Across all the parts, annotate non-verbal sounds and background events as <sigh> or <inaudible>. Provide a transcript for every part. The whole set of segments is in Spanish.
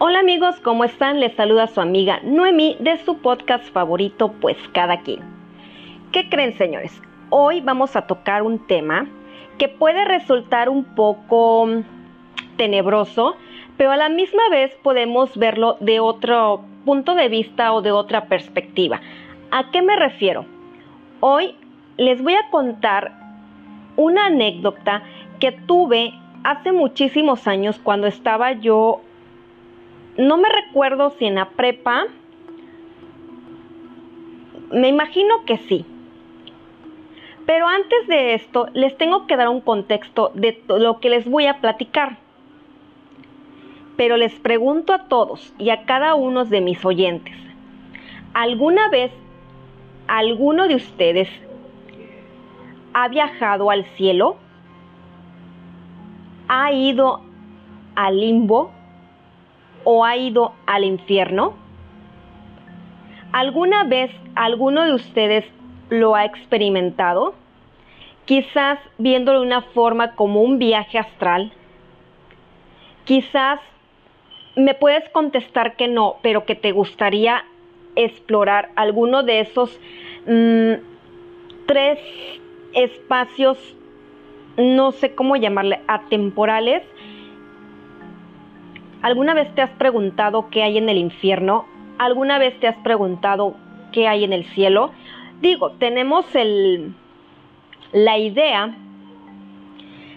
Hola amigos, ¿cómo están? Les saluda su amiga Noemi de su podcast favorito, Pues Cada Quien. ¿Qué creen señores? Hoy vamos a tocar un tema que puede resultar un poco tenebroso, pero a la misma vez podemos verlo de otro punto de vista o de otra perspectiva. ¿A qué me refiero? Hoy les voy a contar una anécdota que tuve hace muchísimos años cuando estaba yo no me recuerdo si en la prepa, me imagino que sí. Pero antes de esto, les tengo que dar un contexto de lo que les voy a platicar. Pero les pregunto a todos y a cada uno de mis oyentes, ¿alguna vez alguno de ustedes ha viajado al cielo? ¿Ha ido al limbo? O ha ido al infierno? ¿Alguna vez alguno de ustedes lo ha experimentado? Quizás viéndolo de una forma como un viaje astral. Quizás me puedes contestar que no, pero que te gustaría explorar alguno de esos mm, tres espacios, no sé cómo llamarle, atemporales ¿Alguna vez te has preguntado qué hay en el infierno? ¿Alguna vez te has preguntado qué hay en el cielo? Digo, tenemos el, la idea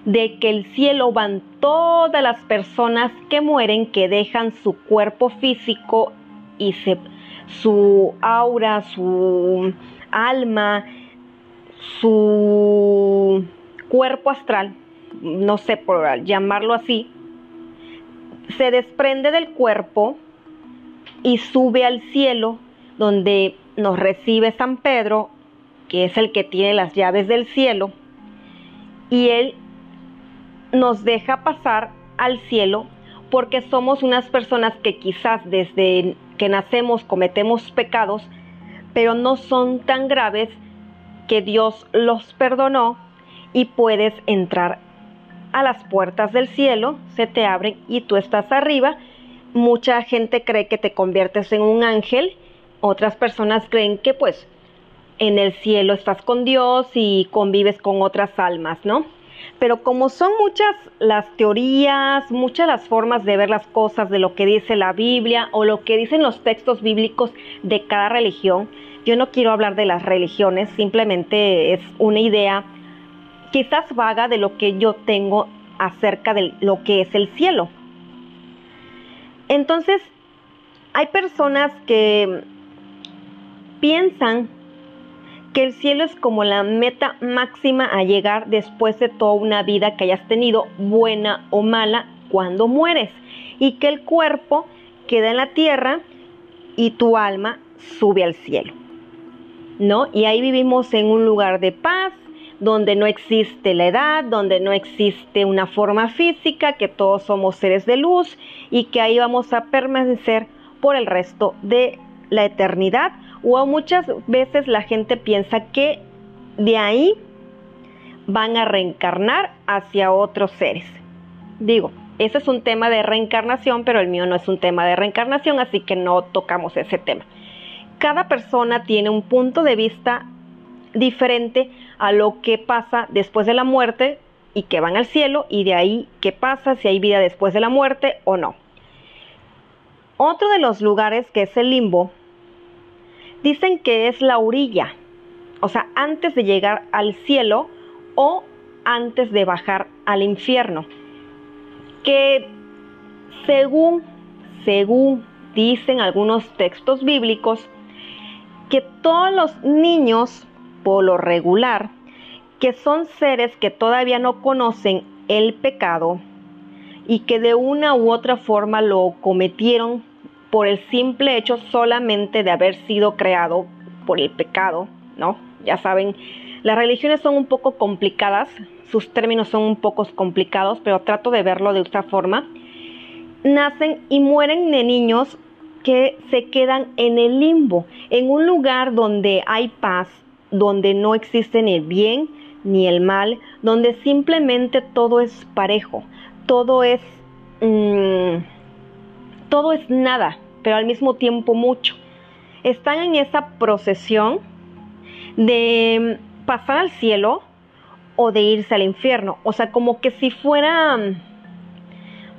de que el cielo van todas las personas que mueren, que dejan su cuerpo físico y se, su aura, su alma, su cuerpo astral, no sé por llamarlo así, se desprende del cuerpo y sube al cielo donde nos recibe San Pedro, que es el que tiene las llaves del cielo, y él nos deja pasar al cielo porque somos unas personas que quizás desde que nacemos cometemos pecados, pero no son tan graves que Dios los perdonó y puedes entrar a las puertas del cielo, se te abren y tú estás arriba. Mucha gente cree que te conviertes en un ángel, otras personas creen que pues en el cielo estás con Dios y convives con otras almas, ¿no? Pero como son muchas las teorías, muchas las formas de ver las cosas de lo que dice la Biblia o lo que dicen los textos bíblicos de cada religión, yo no quiero hablar de las religiones, simplemente es una idea quizás vaga de lo que yo tengo acerca de lo que es el cielo. Entonces, hay personas que piensan que el cielo es como la meta máxima a llegar después de toda una vida que hayas tenido, buena o mala, cuando mueres, y que el cuerpo queda en la tierra y tu alma sube al cielo. ¿No? Y ahí vivimos en un lugar de paz, donde no existe la edad, donde no existe una forma física, que todos somos seres de luz y que ahí vamos a permanecer por el resto de la eternidad. O muchas veces la gente piensa que de ahí van a reencarnar hacia otros seres. Digo, ese es un tema de reencarnación, pero el mío no es un tema de reencarnación, así que no tocamos ese tema. Cada persona tiene un punto de vista diferente a lo que pasa después de la muerte y que van al cielo y de ahí qué pasa, si hay vida después de la muerte o no. Otro de los lugares que es el limbo, dicen que es la orilla, o sea, antes de llegar al cielo o antes de bajar al infierno, que según, según dicen algunos textos bíblicos, que todos los niños por lo regular, que son seres que todavía no conocen el pecado y que de una u otra forma lo cometieron por el simple hecho solamente de haber sido creado por el pecado, ¿no? Ya saben, las religiones son un poco complicadas, sus términos son un poco complicados, pero trato de verlo de esta forma. Nacen y mueren de niños que se quedan en el limbo, en un lugar donde hay paz, donde no existe ni el bien ni el mal, donde simplemente todo es parejo, todo es mm, todo es nada, pero al mismo tiempo mucho. Están en esa procesión de pasar al cielo o de irse al infierno. O sea, como que si fuera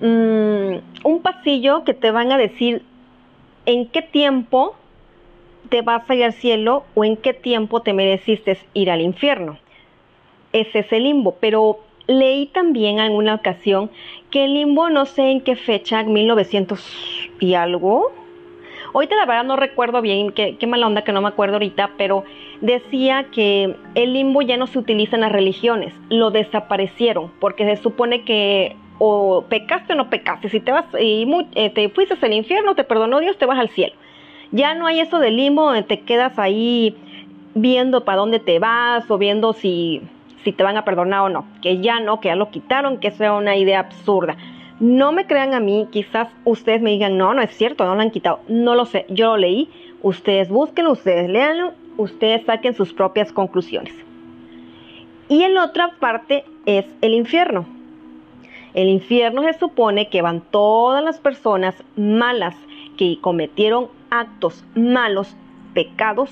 mm, un pasillo que te van a decir en qué tiempo te vas a ir al cielo o en qué tiempo te mereciste ir al infierno. Ese es el limbo, pero leí también en una ocasión que el limbo no sé en qué fecha, 1900 y algo. Ahorita la verdad no recuerdo bien, qué, qué mala onda que no me acuerdo ahorita, pero decía que el limbo ya no se utiliza en las religiones, lo desaparecieron, porque se supone que o pecaste o no pecaste, si te vas y eh, te fuiste al infierno, te perdonó Dios, te vas al cielo. Ya no hay eso de limbo te quedas ahí viendo para dónde te vas o viendo si, si te van a perdonar o no. Que ya no, que ya lo quitaron, que es una idea absurda. No me crean a mí, quizás ustedes me digan, no, no es cierto, no lo han quitado. No lo sé, yo lo leí, ustedes búsquenlo, ustedes leanlo, ustedes saquen sus propias conclusiones. Y en otra parte es el infierno. El infierno se supone que van todas las personas malas que cometieron actos malos, pecados,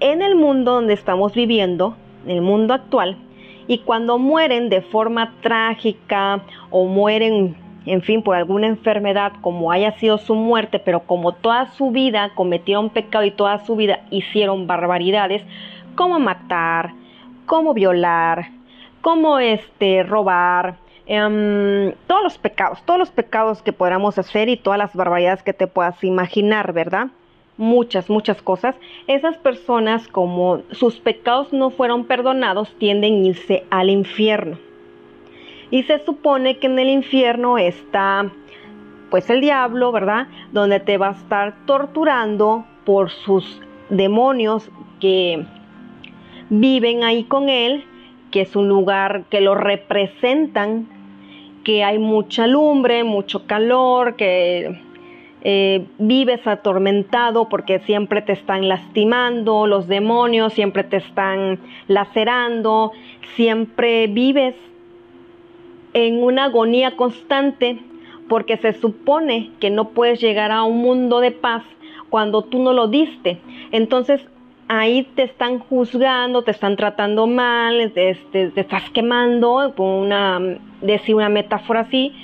en el mundo donde estamos viviendo, en el mundo actual, y cuando mueren de forma trágica o mueren, en fin, por alguna enfermedad, como haya sido su muerte, pero como toda su vida cometieron pecado y toda su vida hicieron barbaridades, como matar, como violar, como este robar, Em, todos los pecados, todos los pecados que podamos hacer y todas las barbaridades que te puedas imaginar, ¿verdad? Muchas, muchas cosas. Esas personas, como sus pecados no fueron perdonados, tienden a irse al infierno. Y se supone que en el infierno está, pues, el diablo, ¿verdad? Donde te va a estar torturando por sus demonios que viven ahí con él que es un lugar que lo representan, que hay mucha lumbre, mucho calor, que eh, vives atormentado porque siempre te están lastimando, los demonios siempre te están lacerando, siempre vives en una agonía constante porque se supone que no puedes llegar a un mundo de paz cuando tú no lo diste. Entonces ahí te están juzgando, te están tratando mal, este, te, estás quemando, con una, decir una metáfora así,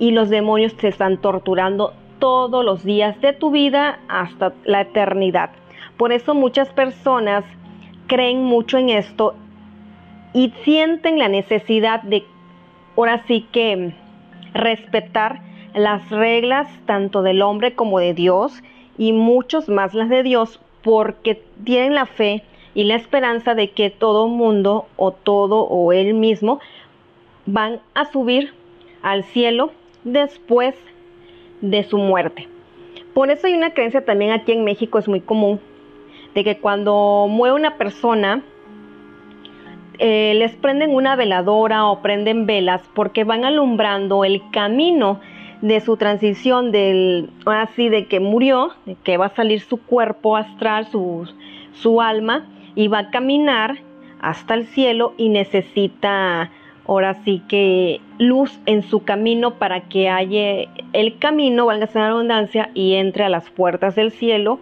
y los demonios te están torturando todos los días de tu vida hasta la eternidad. Por eso muchas personas creen mucho en esto y sienten la necesidad de, ahora sí que, respetar las reglas tanto del hombre como de Dios y muchos más las de Dios porque tienen la fe y la esperanza de que todo mundo o todo o él mismo van a subir al cielo después de su muerte. Por eso hay una creencia también aquí en México, es muy común, de que cuando muere una persona, eh, les prenden una veladora o prenden velas porque van alumbrando el camino de su transición del, así de que murió, de que va a salir su cuerpo astral, su, su alma, y va a caminar hasta el cielo y necesita ahora sí que luz en su camino para que haya el camino, valga la abundancia, y entre a las puertas del cielo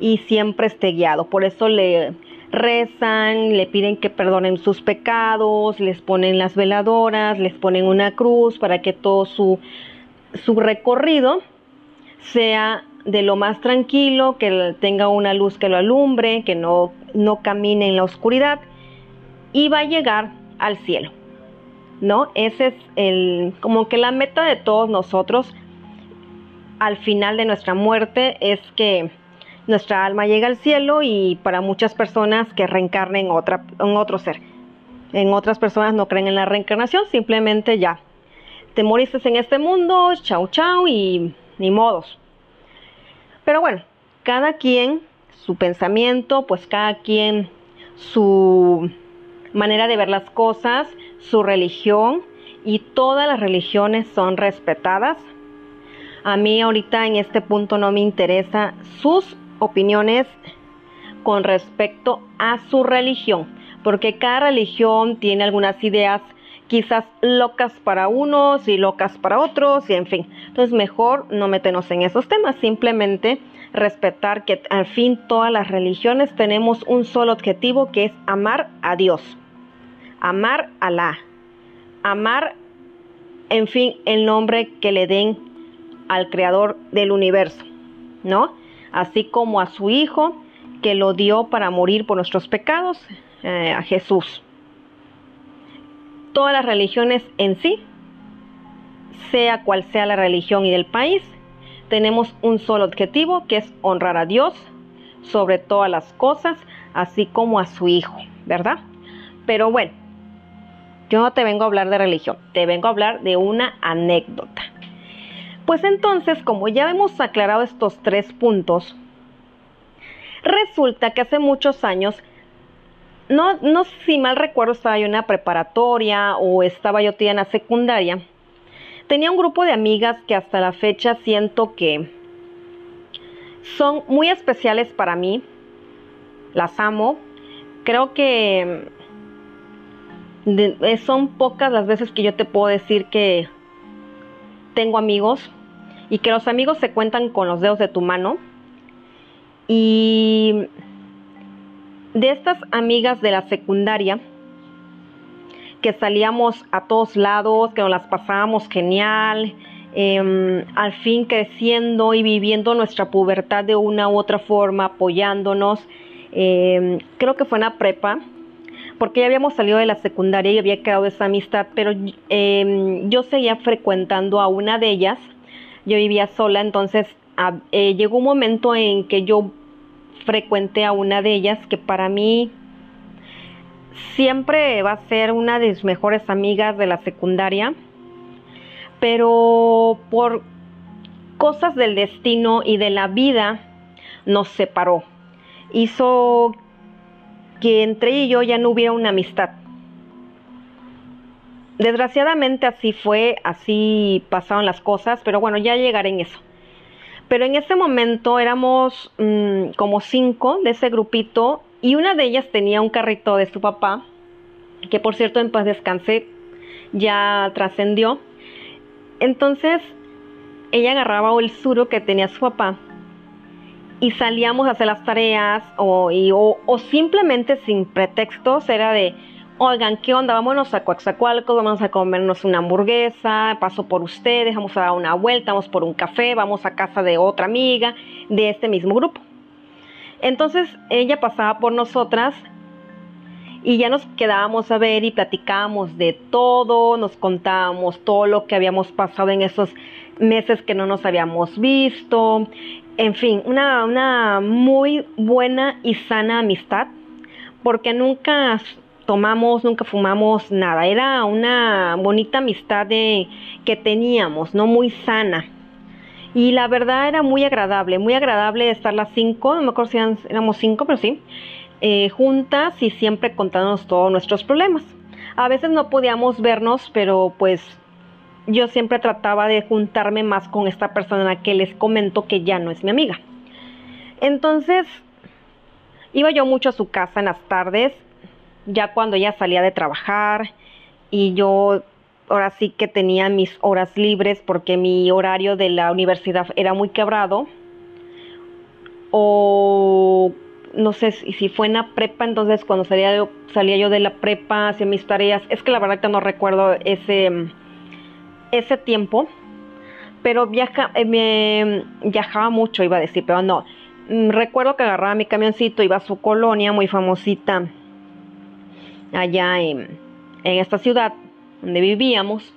y siempre esté guiado. Por eso le rezan, le piden que perdonen sus pecados, les ponen las veladoras, les ponen una cruz para que todo su su recorrido sea de lo más tranquilo, que tenga una luz que lo alumbre, que no, no camine en la oscuridad y va a llegar al cielo. ¿No? Ese es el como que la meta de todos nosotros al final de nuestra muerte es que nuestra alma llegue al cielo y para muchas personas que reencarnen otra, en otro ser. En otras personas no creen en la reencarnación, simplemente ya te moriste en este mundo, chau chau y ni modos. Pero bueno, cada quien su pensamiento, pues cada quien su manera de ver las cosas, su religión y todas las religiones son respetadas. A mí ahorita en este punto no me interesa sus opiniones con respecto a su religión, porque cada religión tiene algunas ideas quizás locas para unos y locas para otros, y en fin. Entonces mejor no meternos en esos temas, simplemente respetar que al fin todas las religiones tenemos un solo objetivo que es amar a Dios, amar a la, amar, en fin, el nombre que le den al creador del universo, ¿no? Así como a su Hijo que lo dio para morir por nuestros pecados, eh, a Jesús. Todas las religiones en sí, sea cual sea la religión y del país, tenemos un solo objetivo que es honrar a Dios sobre todas las cosas, así como a su Hijo, ¿verdad? Pero bueno, yo no te vengo a hablar de religión, te vengo a hablar de una anécdota. Pues entonces, como ya hemos aclarado estos tres puntos, resulta que hace muchos años, no, no si mal recuerdo, estaba yo en una preparatoria o estaba yo tía en la secundaria, tenía un grupo de amigas que hasta la fecha siento que son muy especiales para mí. Las amo. Creo que eh, son pocas las veces que yo te puedo decir que tengo amigos y que los amigos se cuentan con los dedos de tu mano. Y de estas amigas de la secundaria, que salíamos a todos lados, que nos las pasábamos genial, em, al fin creciendo y viviendo nuestra pubertad de una u otra forma, apoyándonos. Em, creo que fue una prepa, porque ya habíamos salido de la secundaria y había quedado esa amistad, pero em, yo seguía frecuentando a una de ellas. Yo vivía sola, entonces eh, llegó un momento en que yo frecuenté a una de ellas que para mí siempre va a ser una de mis mejores amigas de la secundaria, pero por cosas del destino y de la vida nos separó. Hizo que entre ella y yo ya no hubiera una amistad. Desgraciadamente así fue, así pasaron las cosas, pero bueno, ya llegaré en eso. Pero en ese momento éramos mm, como cinco de ese grupito y una de ellas tenía un carrito de su papá, que por cierto en paz descansé, ya trascendió. Entonces ella agarraba el suro que tenía su papá y salíamos a hacer las tareas o, o, simplemente sin pretextos era de, oigan, ¿qué onda? Vámonos a Coaxacualcos, vamos a comernos una hamburguesa, paso por ustedes, vamos a dar una vuelta, vamos por un café, vamos a casa de otra amiga de este mismo grupo. Entonces ella pasaba por nosotras y ya nos quedábamos a ver y platicábamos de todo, nos contábamos todo lo que habíamos pasado en esos meses que no nos habíamos visto, en fin, una, una muy buena y sana amistad, porque nunca tomamos, nunca fumamos nada, era una bonita amistad de, que teníamos, no muy sana. Y la verdad era muy agradable, muy agradable estar las cinco, no me acuerdo si éramos cinco, pero sí, eh, juntas y siempre contándonos todos nuestros problemas. A veces no podíamos vernos, pero pues yo siempre trataba de juntarme más con esta persona que les comento que ya no es mi amiga. Entonces, iba yo mucho a su casa en las tardes, ya cuando ella salía de trabajar y yo ahora sí que tenía mis horas libres porque mi horario de la universidad era muy quebrado. O no sé si, fue en la prepa, entonces cuando salía yo, salía yo de la prepa hacia mis tareas, es que la verdad que no recuerdo ese, ese tiempo, pero viaja, eh, me, viajaba mucho, iba a decir, pero no. Mm, recuerdo que agarraba mi camioncito, iba a su colonia muy famosita allá en, en esta ciudad donde vivíamos.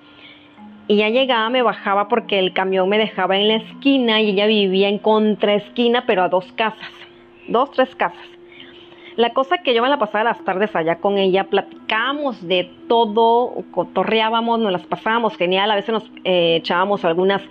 Y ya llegaba, me bajaba porque el camión me dejaba en la esquina y ella vivía en contraesquina, pero a dos casas, dos, tres casas. La cosa que yo me la pasaba las tardes allá con ella, platicábamos de todo, cotorreábamos, nos las pasábamos genial, a veces nos eh, echábamos algunas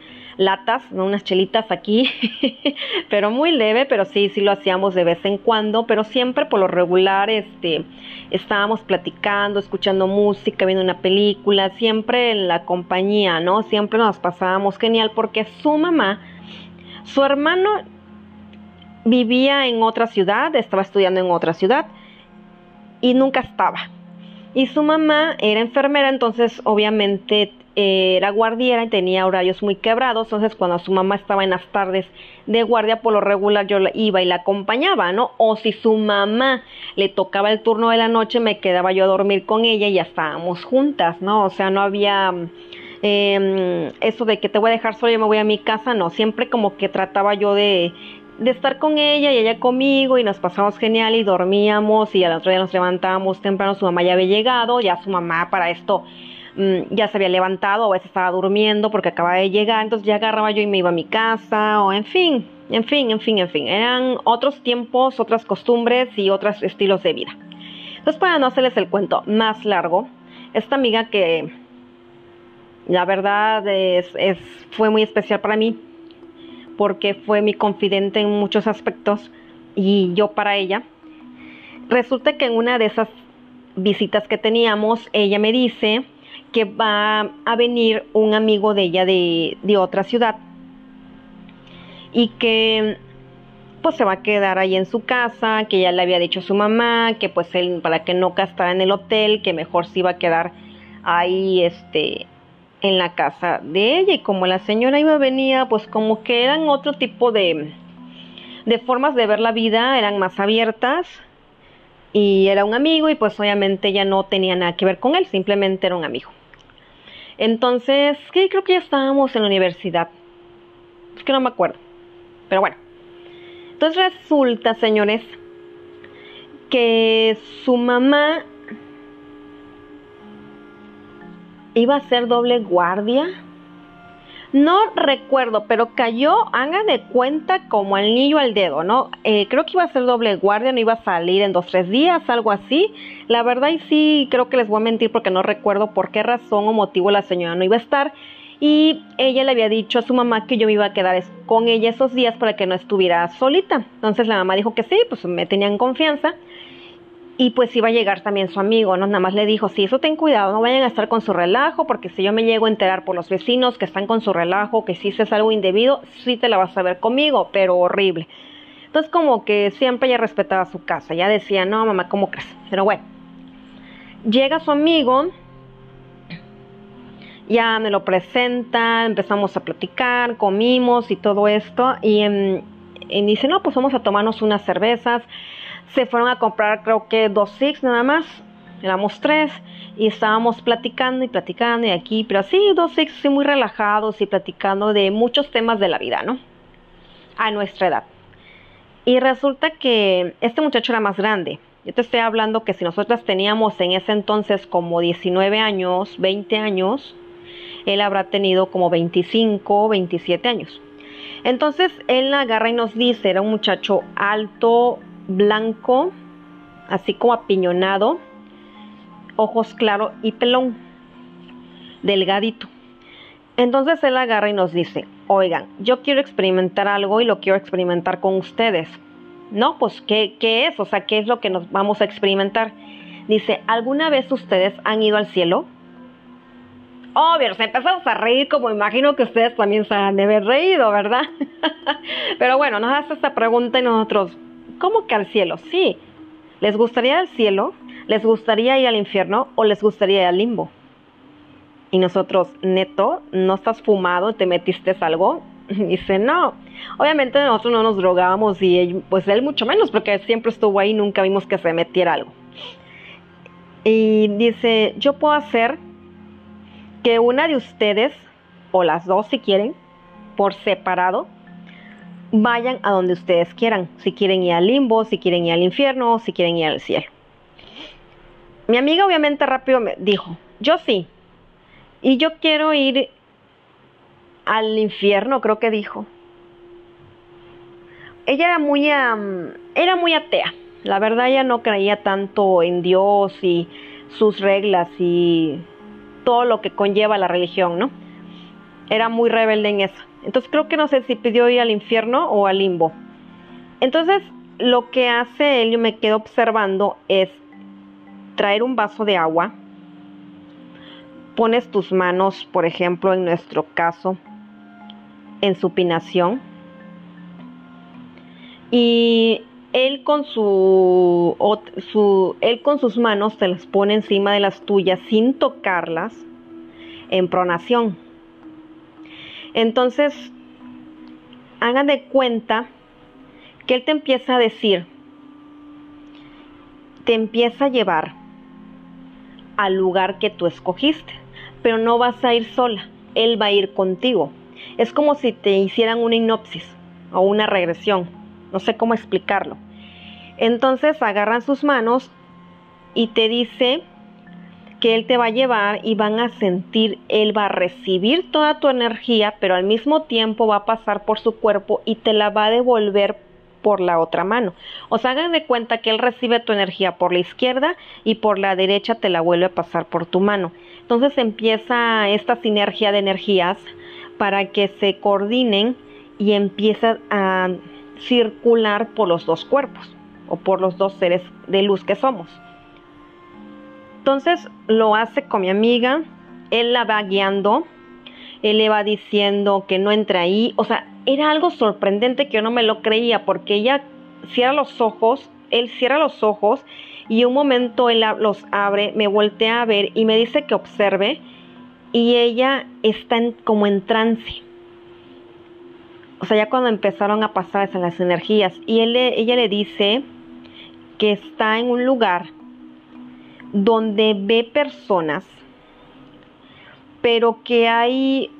latas, unas chelitas aquí, <laughs> pero muy leve, pero sí, sí lo hacíamos de vez en cuando, pero siempre por lo regular, este, estábamos platicando, escuchando música, viendo una película, siempre en la compañía, ¿no? Siempre nos pasábamos genial porque su mamá, su hermano vivía en otra ciudad, estaba estudiando en otra ciudad y nunca estaba. Y su mamá era enfermera, entonces obviamente eh, era guardiera y tenía horarios muy quebrados, entonces cuando su mamá estaba en las tardes de guardia, por lo regular yo iba y la acompañaba, ¿no? O si su mamá le tocaba el turno de la noche, me quedaba yo a dormir con ella y ya estábamos juntas, ¿no? O sea, no había eh, eso de que te voy a dejar sola y me voy a mi casa, no, siempre como que trataba yo de, de estar con ella y ella conmigo y nos pasamos genial y dormíamos y al otro día nos levantábamos temprano, su mamá ya había llegado, ya su mamá para esto ya se había levantado, a veces estaba durmiendo porque acababa de llegar, entonces ya agarraba yo y me iba a mi casa o en fin, en fin, en fin, en fin, eran otros tiempos, otras costumbres y otros estilos de vida. Entonces para no hacerles el cuento más largo, esta amiga que la verdad es fue muy especial para mí, porque fue mi confidente en muchos aspectos y yo para ella. Resulta que en una de esas visitas que teníamos, ella me dice que va a venir un amigo de ella de, otra ciudad. Y que pues se va a quedar ahí en su casa, que ya le había dicho su mamá, que pues él para que no gastara en el hotel, que mejor se iba a quedar ahí este en la casa de ella. Y como la señora iba a venir, pues como que eran otro tipo de, de formas de ver la vida, eran más abiertas. Y era un amigo y pues obviamente ella no tenía nada que ver con él, simplemente era un amigo. Entonces, creo que ya estábamos en la universidad. Es que no me acuerdo. Pero bueno. Entonces resulta, señores, que su mamá iba a ser doble guardia. No recuerdo, pero cayó, haga de cuenta, como niño al dedo, ¿no? Eh, creo que iba a ser doble guardia, no iba a salir en dos, tres días, algo así. La verdad, y sí, creo que les voy a mentir porque no recuerdo por qué razón o motivo la señora no iba a estar. Y ella le había dicho a su mamá que yo me iba a quedar con ella esos días para que no estuviera solita. Entonces la mamá dijo que sí, pues me tenían confianza y pues iba a llegar también su amigo, ¿no? Nada más le dijo, sí, eso ten cuidado, no vayan a estar con su relajo, porque si yo me llego a enterar por los vecinos que están con su relajo, que si es algo indebido, sí te la vas a ver conmigo, pero horrible. Entonces como que siempre ella respetaba su casa, ya decía, no, mamá, ¿cómo crees? Pero bueno, llega su amigo, ya me lo presenta, empezamos a platicar, comimos y todo esto, y, y dice, no, pues vamos a tomarnos unas cervezas se fueron a comprar creo que dos Six nada más, éramos tres y estábamos platicando y platicando y aquí, pero así dos Six sí, muy relajados y platicando de muchos temas de la vida, ¿no? A nuestra edad. Y resulta que este muchacho era más grande. Yo te estoy hablando que si nosotras teníamos en ese entonces como 19 años, 20 años, él habrá tenido como 25, 27 años. Entonces él agarra y nos dice, era un muchacho alto, blanco, así como apiñonado, ojos claros y pelón, delgadito. Entonces él agarra y nos dice, oigan, yo quiero experimentar algo y lo quiero experimentar con ustedes. No, pues, ¿qué, ¿qué es? O sea, ¿qué es lo que nos vamos a experimentar? Dice, ¿alguna vez ustedes han ido al cielo? Obvio, se empezamos a reír como imagino que ustedes también se han de haber reído, ¿verdad? <laughs> Pero bueno, nos hace esta pregunta y nosotros, ¿Cómo que al cielo? Sí. ¿Les gustaría al cielo? ¿Les gustaría ir al infierno o les gustaría ir al limbo? Y nosotros, neto, ¿no estás fumado? ¿Te metiste algo? <laughs> dice, no. Obviamente nosotros no nos drogábamos y él, pues él mucho menos, porque siempre estuvo ahí nunca vimos que se metiera algo. Y dice, yo puedo hacer que una de ustedes, o las dos si quieren, por separado, vayan a donde ustedes quieran, si quieren ir al limbo, si quieren ir al infierno, si quieren ir al cielo. Mi amiga obviamente rápido me dijo, yo sí, y yo quiero ir al infierno, creo que dijo. Ella era muy, era muy atea, la verdad ella no creía tanto en Dios y sus reglas y todo lo que conlleva la religión, ¿no? Era muy rebelde en eso. Entonces creo que no sé si pidió ir al infierno o al limbo. Entonces lo que hace él, yo me quedo observando, es traer un vaso de agua. Pones tus manos, por ejemplo, en nuestro caso, en supinación. Y él con su, su, él con sus manos te las pone encima de las tuyas sin tocarlas en pronación. Entonces, hagan de cuenta que él te empieza a decir, te empieza a llevar al lugar que tú escogiste, pero no vas a ir sola, él va a ir contigo. Es como si te hicieran una hipnosis o una regresión, no sé cómo explicarlo. Entonces agarran sus manos y te dice que él te va a llevar y van a sentir, él va a recibir toda tu energía, pero al mismo tiempo va a pasar por su cuerpo y te la va a devolver por la otra mano. O sea, hagan de cuenta que él recibe tu energía por la izquierda y por la derecha te la vuelve a pasar por tu mano. Entonces empieza esta sinergia de energías para que se coordinen y empieza a circular por los dos cuerpos o por los dos seres de luz que somos. Entonces lo hace con mi amiga, él la va guiando, él le va diciendo que no entre ahí, o sea, era algo sorprendente que yo no me lo creía porque ella cierra los ojos, él cierra los ojos y un momento él los abre, me voltea a ver y me dice que observe y ella está como en trance. O sea, ya cuando empezaron a pasar las energías y él, ella le dice que está en un lugar donde ve personas, pero que hay,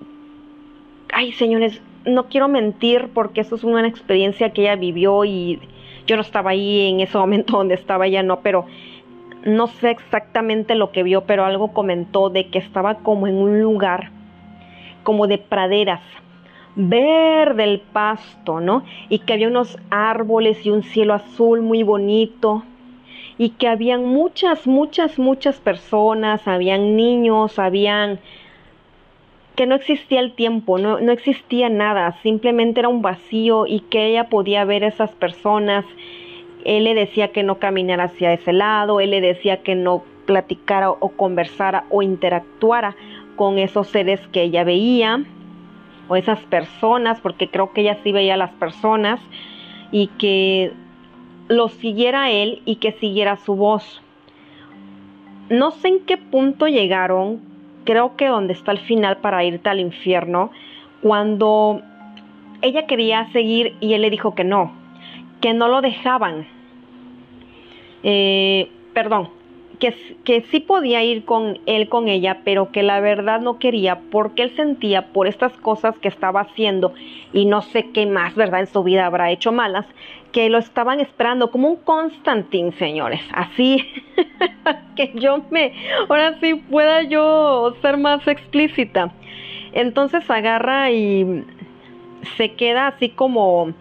ay señores, no quiero mentir porque eso es una experiencia que ella vivió y yo no estaba ahí en ese momento <laughs> donde estaba ella, no, pero no sé exactamente lo que vio, pero algo comentó de que estaba como en un lugar como de praderas, verde el pasto, ¿no? Y que había unos árboles y un cielo azul muy bonito y que habían muchas, muchas, muchas personas, habían niños, habían que no existía el tiempo, no, no existía nada, simplemente era un vacío y que ella podía ver esas personas. Él le decía que no caminara hacia ese lado, él le decía que no platicara o conversara o interactuara con esos seres que ella veía o esas personas, porque creo que ella sí veía a las personas y que lo siguiera él y que siguiera su voz. No sé en qué punto llegaron, creo que donde está el final para irte al infierno, cuando ella quería seguir y él le dijo que no, que no lo dejaban. Eh, perdón, que, que, sí podía ir con él, con ella, pero que la verdad no quería porque él sentía por estas cosas que estaba haciendo y no sé qué más, ¿verdad? En su vida habrá hecho malas, que lo estaban esperando como un Constantín, señores. Así <laughs> que yo me, ahora sí pueda yo ser más explícita. Entonces agarra y se queda así como,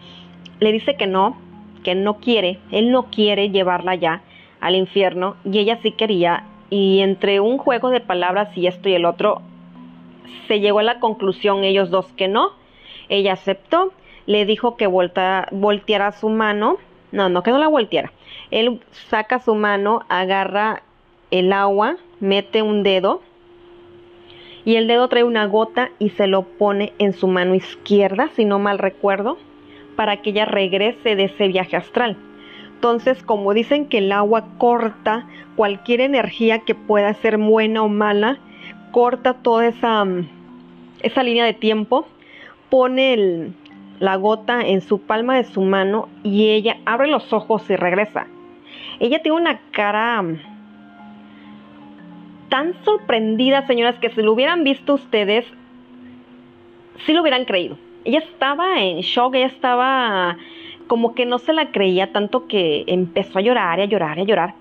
le dice que no, que no quiere, él no quiere llevarla ya al infierno y ella sí quería. Y entre un juego de palabras y esto y el otro, se llegó a la conclusión ellos dos que no. Ella aceptó le dijo que volteara su mano, no, no que no la volteara. Él saca su mano, agarra el agua, mete un dedo y el dedo trae una gota y se lo pone en su mano izquierda, si no mal recuerdo, para que ella regrese de ese viaje astral. Entonces, como dicen que el agua corta cualquier energía que pueda ser buena o mala, corta toda esa, esa línea de tiempo, pone la gota en su palma de su mano y ella abre los ojos y regresa. Ella tiene una cara mm, tan sorprendida, señoras, que si lo hubieran visto ustedes, sí lo hubieran creído. Ella estaba en shock, ella estaba como que no se la creía tanto que empezó a llorar a llorar a llorar.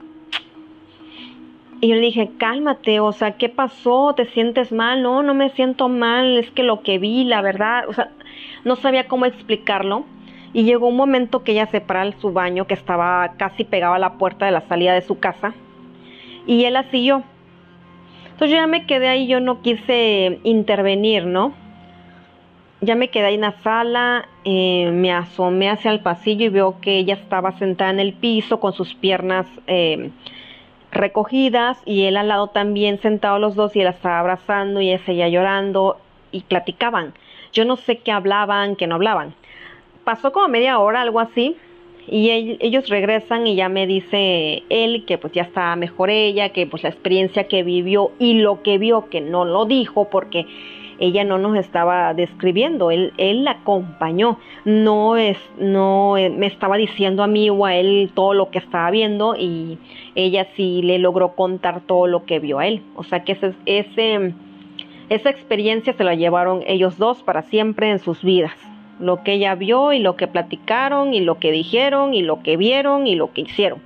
Y yo le dije, cálmate, o sea, ¿qué pasó? ¿Te sientes mal? No, no me siento mal, es que lo que vi, la verdad, o sea, no sabía cómo explicarlo. Y llegó un momento que ella se para su baño, que estaba casi pegado a la puerta de la salida de su casa, y él la siguió. Entonces yo ya me quedé ahí, yo no quise intervenir, ¿no? Ya me quedé ahí en la sala, eh, me asomé hacia el pasillo y veo que ella estaba sentada en el piso con sus piernas eh, recogidas y él al lado también sentado los dos y él estaba abrazando y ella seguía llorando y platicaban. Yo no sé qué hablaban, qué no hablaban. Pasó como media hora, algo así, y ellos regresan y ya me dice él que pues ya está mejor ella, que pues la experiencia que vivió y lo que vio que no lo dijo porque ella no nos estaba describiendo, él, él la acompañó, no es, no eh, me estaba diciendo a mí o a él todo lo que estaba viendo y ella sí le logró contar todo lo que vio a él. O sea que ese, ese, esa experiencia se la llevaron ellos dos para siempre en sus vidas. Lo que ella vio y lo que platicaron y lo que dijeron y lo que vieron y lo que hicieron.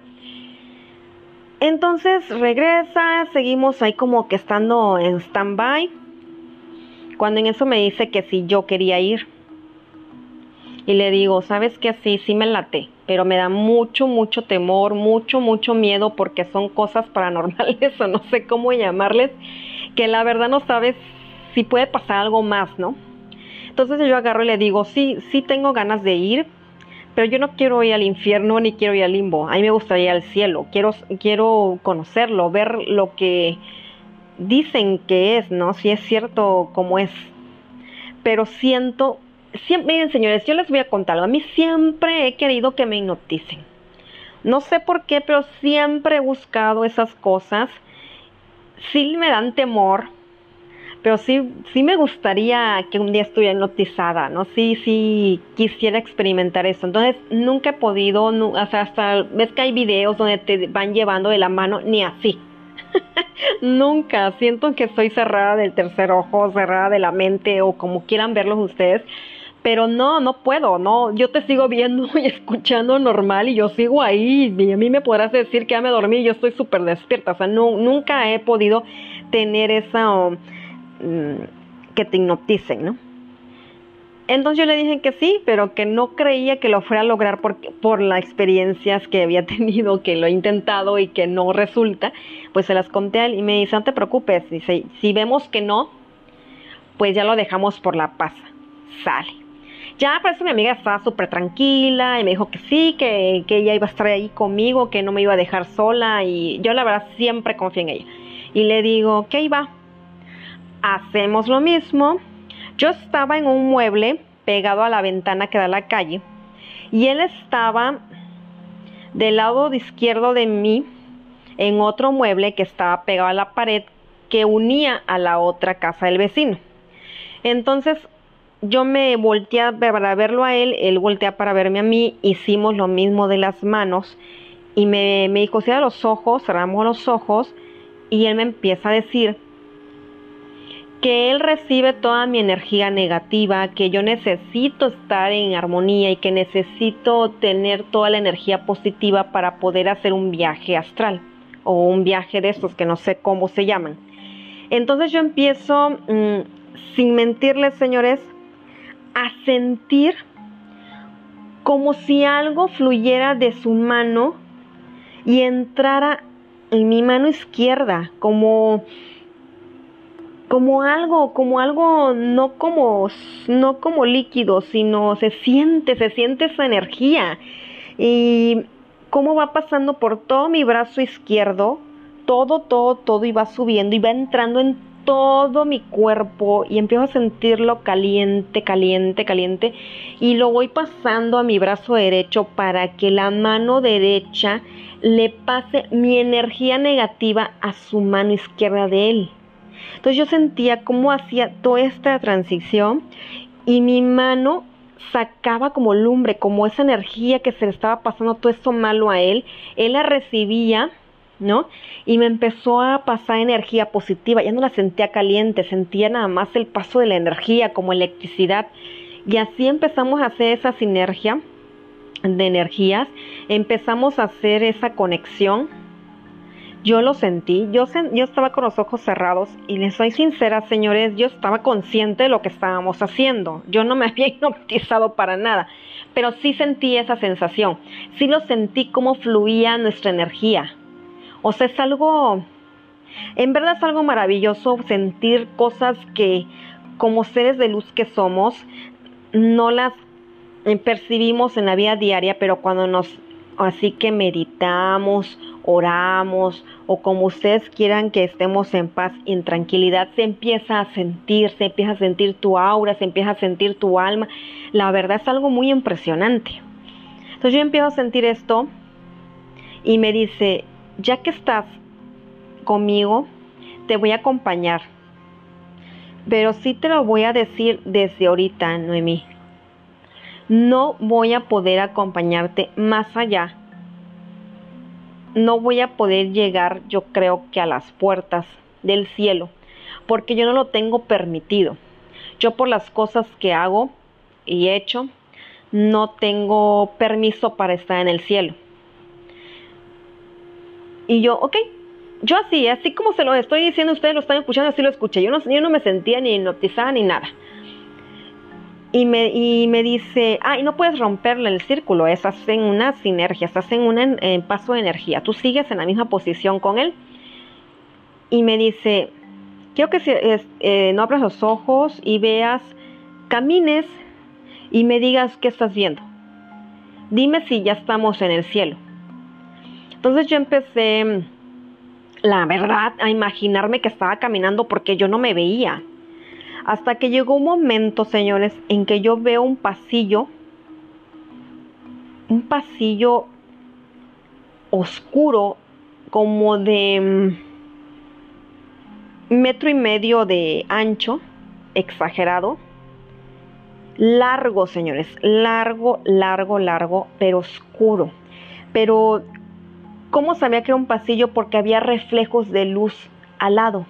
Entonces regresa, seguimos ahí como que estando en stand-by cuando en eso me dice que si yo quería ir. Y le digo, sabes que sí, sí me late, pero me da mucho, mucho temor, mucho, mucho miedo porque son cosas paranormales <laughs> o no sé cómo llamarles, que la verdad no sabes si puede pasar algo más, ¿no? Entonces yo agarro y le digo, sí, sí tengo ganas de ir, pero yo no quiero ir al infierno ni quiero ir al limbo. A mí me gustaría ir al cielo. Quiero, quiero conocerlo, ver lo que dicen que es, ¿no? Si es cierto como es. Pero siento, miren señores, yo les voy a contar algo. A mí siempre he querido que me hipnoticen. No sé por qué, pero siempre he buscado esas cosas. Sí me dan temor, pero sí, sí me gustaría que un día estuviera hipnotizada, ¿no? Sí, sí quisiera experimentar eso. Entonces, nunca he podido, o sea, hasta ves que hay videos donde te van llevando de la mano, ni así. <laughs> Nunca, siento que soy cerrada del tercer ojo, cerrada de la mente o como quieran verlos ustedes, pero no, no puedo, no, yo te sigo viendo <laughs> y escuchando normal y yo sigo ahí y a mí me podrás decir que ya me dormí y yo estoy súper despierta, o sea, nunca he podido tener esa, mm, que te hipnoticen, ¿no? Entonces yo le dije que sí, pero que no creía que lo fuera a lograr por, por las experiencias que había <laughs> tenido, que lo he intentado y que no resulta. Pues se las conté a él y me dice, no te preocupes, dice, si vemos que no, pues ya lo dejamos por la paz. Sale. Ya por eso mi amiga estaba súper tranquila y me dijo que sí, que, que ella iba a estar ahí conmigo, que no me iba a dejar sola y yo la verdad siempre confío en ella. Y le digo, que va, hacemos lo mismo yo estaba en un mueble pegado a la ventana que da a la calle y él estaba del lado izquierdo de mí en otro mueble que estaba pegado a la pared que unía a la otra casa del vecino. Entonces yo me volteé para verlo a él, él voltea para verme a mí, hicimos lo mismo de las manos y me, me dijo, los ojos, cerramos los ojos y él me empieza a decir que Él recibe toda mi energía negativa, que yo necesito estar en armonía y que necesito tener toda la energía positiva para poder hacer un viaje astral o un viaje de estos que no sé cómo se llaman. Entonces yo empiezo, mm, sin mentirles señores, a sentir como si algo fluyera de su mano y entrara en mi mano izquierda, como como algo, como algo no como no como líquido, sino se siente, se siente esa energía. Y cómo va pasando por todo mi brazo izquierdo, todo, todo, todo y va subiendo y va entrando en todo mi cuerpo y empiezo a sentirlo caliente, caliente, caliente y lo voy pasando a mi brazo derecho para que la mano derecha le pase mi energía negativa a su mano izquierda de él. Entonces yo sentía cómo hacía toda esta transición y mi mano sacaba como lumbre, como esa energía que se le estaba pasando todo eso malo a él, él la recibía, ¿no? Y me empezó a pasar energía positiva, ya no la sentía caliente, sentía nada más el paso de la energía como electricidad. Y así empezamos a hacer esa sinergia de energías, empezamos a hacer esa conexión yo lo sentí, yo, yo estaba con los ojos cerrados y les soy sincera, señores, yo estaba consciente de lo que estábamos haciendo. Yo no me <laughs> había hipnotizado para nada, pero sí sentí esa sensación. Sí lo sentí cómo fluía nuestra energía. O sea, es algo, en verdad es algo maravilloso sentir cosas que como seres de luz que somos, no las percibimos en la vida diaria, pero cuando nos Así que meditamos, oramos o como ustedes quieran que estemos en paz y en tranquilidad, se empieza a sentir, se empieza a sentir tu aura, se empieza a sentir tu alma. La verdad es algo muy impresionante. Entonces yo empiezo a sentir esto y me dice, ya que estás conmigo, te voy a acompañar. Pero sí te lo voy a decir desde ahorita, Noemí. No voy a poder acompañarte más allá. No voy a poder llegar, yo creo que a las puertas del cielo, porque yo no lo tengo permitido. Yo por las cosas que hago y he hecho, no tengo permiso para estar en el cielo. Y yo, ok, yo así, así como se lo estoy diciendo, ustedes lo están escuchando, así lo escuché. Yo no, yo no me sentía ni hipnotizada ni nada. Y me, dice, ah, y no puedes romperle el círculo, estás en una sinergia, estás en un paso de energía, tú sigues en la misma posición con él. Y me dice, quiero que eh, no abras los ojos y veas, camines y me digas qué estás viendo. Dime si ya estamos en el cielo. Entonces yo empecé, la verdad, a imaginarme que estaba caminando porque yo no me veía. Hasta que llegó un momento, señores, en que yo veo un pasillo, un pasillo oscuro, como de mm, metro y medio de ancho, exagerado, largo, señores, largo, largo, largo, pero oscuro. Pero, ¿cómo sabía que era un pasillo? Porque había reflejos de luz al lado.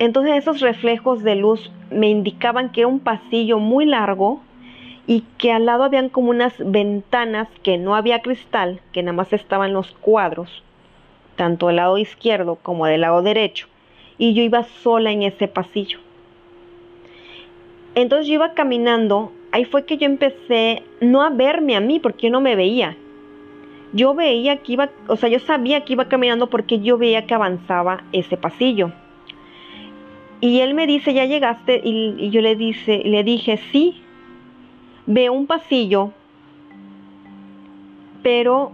Entonces esos reflejos de luz me indicaban que era un pasillo muy largo y que al lado habían como unas ventanas que no había cristal, que nada más estaban los cuadros, tanto del lado izquierdo como del lado derecho, y yo iba sola en ese pasillo. Entonces yo iba caminando, ahí fue que yo empecé no a verme a mí porque yo no me veía. Yo veía que iba, o sea, yo sabía que iba caminando porque yo veía que avanzaba ese pasillo. Y él me dice, ¿ya llegaste? Y, yo le, dice, le dije, sí, veo un pasillo, pero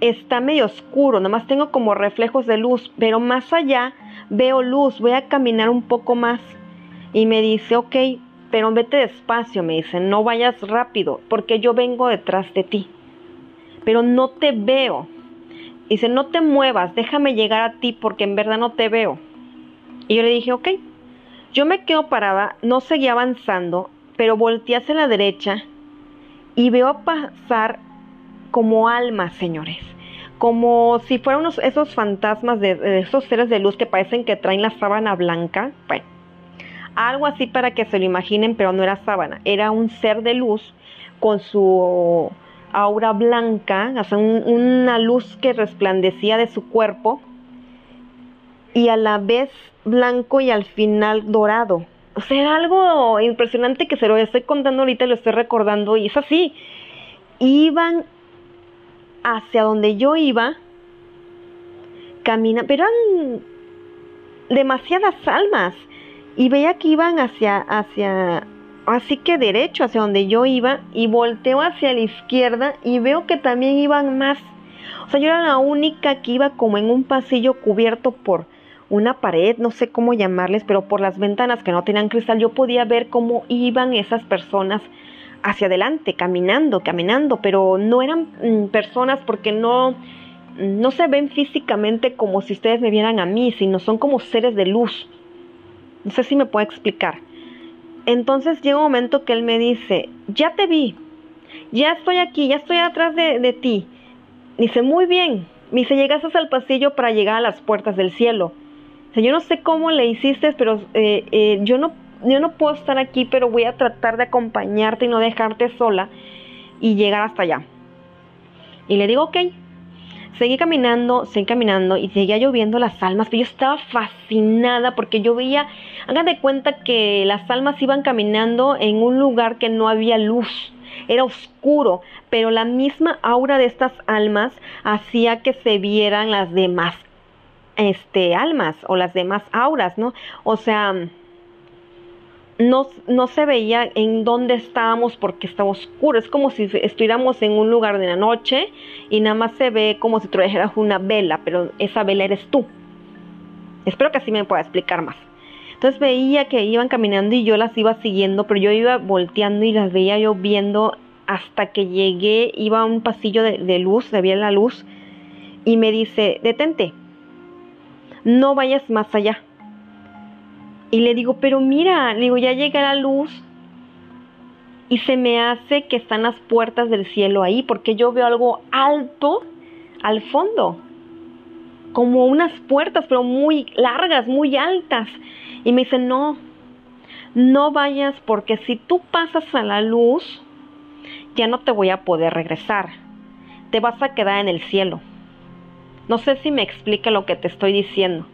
está medio oscuro, nomás tengo como reflejos de luz, pero más allá veo luz, voy a caminar un poco más. Y me dice, ok, pero vete despacio, me dice, no vayas rápido, porque yo vengo detrás de ti, pero no te veo. Dice, no te muevas, déjame llegar a ti porque en verdad no te veo. Y yo le dije, ok. Yo me quedo parada, no seguía avanzando, pero volteé hacia la derecha y veo pasar como almas, señores. Como si fueran unos, esos fantasmas de, esos seres de luz que parecen que traen la sábana blanca. Bueno, algo así para que se lo imaginen, pero no era sábana. Era un ser de luz con su aura blanca, o sea, una luz que resplandecía de su cuerpo y a la vez blanco y al final dorado. O sea, era algo impresionante que se lo estoy contando ahorita y lo estoy recordando y es así. Iban hacia donde yo iba, camina, pero eran demasiadas almas y veía que iban hacia, hacia, así que derecho hacia donde yo iba y volteo hacia la izquierda y veo que también iban más. O sea, yo era la única que iba como en un pasillo cubierto por una pared, no sé cómo llamarles, pero por las ventanas que no tenían cristal yo podía ver cómo iban esas personas hacia adelante, caminando, caminando, pero no eran mm, personas porque no, no se ven físicamente como si ustedes me vieran a mí, sino son como seres de luz. No sé si me puede explicar. Entonces llega un momento que él me dice, ya te vi, ya estoy aquí, ya estoy atrás de, de ti. Dice, muy bien. Dice, llegaste al pasillo para llegar a las puertas del cielo yo no sé cómo le hiciste, pero eh, eh, yo, no, yo no puedo estar aquí, pero voy a tratar de acompañarte y no dejarte sola y llegar hasta allá. Y le digo, ok. Seguí caminando, seguí caminando y seguía lloviendo las almas, pero yo estaba fascinada porque yo veía, hagan de cuenta que las almas iban caminando en un lugar que no había luz, era oscuro, pero la misma aura de estas almas hacía que se vieran las demás este, almas o las demás auras, ¿no? O sea, no, no, se veía en dónde estábamos porque estaba oscuro. Es como si estuviéramos en un lugar de la noche y nada más se ve como si trajeras una vela, pero esa vela eres tú. Espero que así me pueda explicar más. Entonces veía que iban caminando y yo las iba siguiendo, pero yo iba volteando y las veía yo viendo hasta que llegué, iba a un pasillo de, de luz, había la luz, y me dice, detente, no vayas más allá. Y le digo, pero mira, le digo, ya llega la luz y se me hace que están las puertas del cielo ahí, porque yo veo algo alto al fondo, como unas puertas, pero muy largas, muy altas. Y me dice, no, no vayas porque si tú pasas a la luz, ya no te voy a poder regresar. Te vas a quedar en el cielo. No sé si me explica lo que te estoy diciendo